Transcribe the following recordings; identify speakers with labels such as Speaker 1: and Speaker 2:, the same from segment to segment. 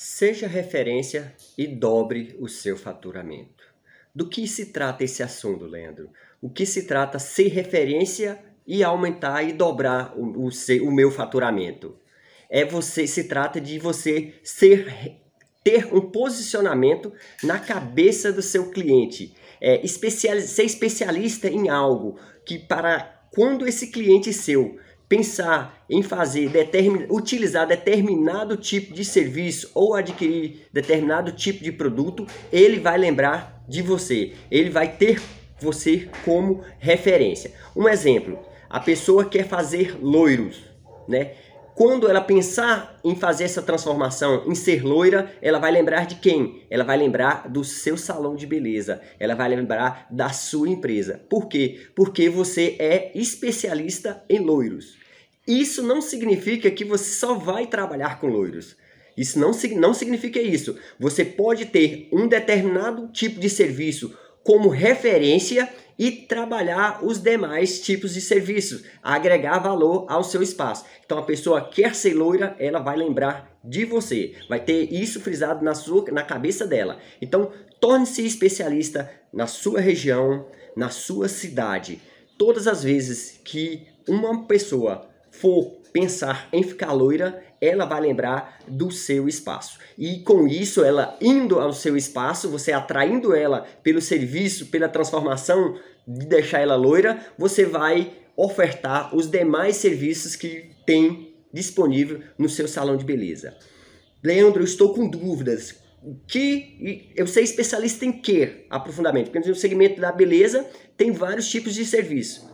Speaker 1: Seja referência e dobre o seu faturamento. Do que se trata esse assunto, Leandro? O que se trata ser referência e aumentar e dobrar o, o, seu, o meu faturamento? É você, se trata de você ser ter um posicionamento na cabeça do seu cliente, é, especial, ser especialista em algo que para quando esse cliente seu pensar em fazer determin, utilizar determinado tipo de serviço ou adquirir determinado tipo de produto, ele vai lembrar de você. Ele vai ter você como referência. Um exemplo, a pessoa quer fazer loiros, né? Quando ela pensar em fazer essa transformação, em ser loira, ela vai lembrar de quem? Ela vai lembrar do seu salão de beleza. Ela vai lembrar da sua empresa. Por quê? Porque você é especialista em loiros. Isso não significa que você só vai trabalhar com loiros. Isso não, não significa isso. Você pode ter um determinado tipo de serviço como referência e trabalhar os demais tipos de serviços, agregar valor ao seu espaço. Então a pessoa quer ser loira, ela vai lembrar de você, vai ter isso frisado na sua na cabeça dela. Então torne-se especialista na sua região, na sua cidade. Todas as vezes que uma pessoa for pensar em ficar loira, ela vai lembrar do seu espaço. E com isso, ela indo ao seu espaço, você atraindo ela pelo serviço, pela transformação de deixar ela loira, você vai ofertar os demais serviços que tem disponível no seu salão de beleza. Leandro, eu estou com dúvidas. Que eu sei especialista em que aprofundamento? Porque no segmento da beleza tem vários tipos de serviço.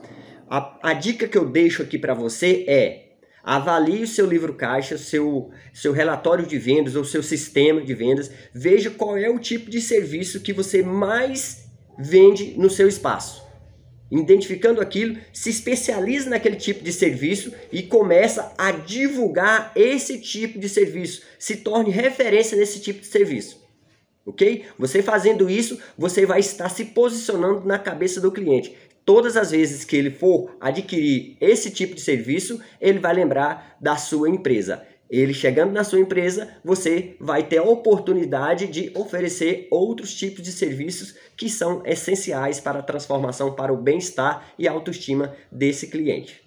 Speaker 1: A, a dica que eu deixo aqui para você é Avalie o seu livro caixa, seu, seu relatório de vendas ou seu sistema de vendas. Veja qual é o tipo de serviço que você mais vende no seu espaço. Identificando aquilo, se especializa naquele tipo de serviço e começa a divulgar esse tipo de serviço. Se torne referência nesse tipo de serviço. Ok? Você fazendo isso, você vai estar se posicionando na cabeça do cliente todas as vezes que ele for adquirir esse tipo de serviço, ele vai lembrar da sua empresa. Ele chegando na sua empresa, você vai ter a oportunidade de oferecer outros tipos de serviços que são essenciais para a transformação, para o bem-estar e autoestima desse cliente.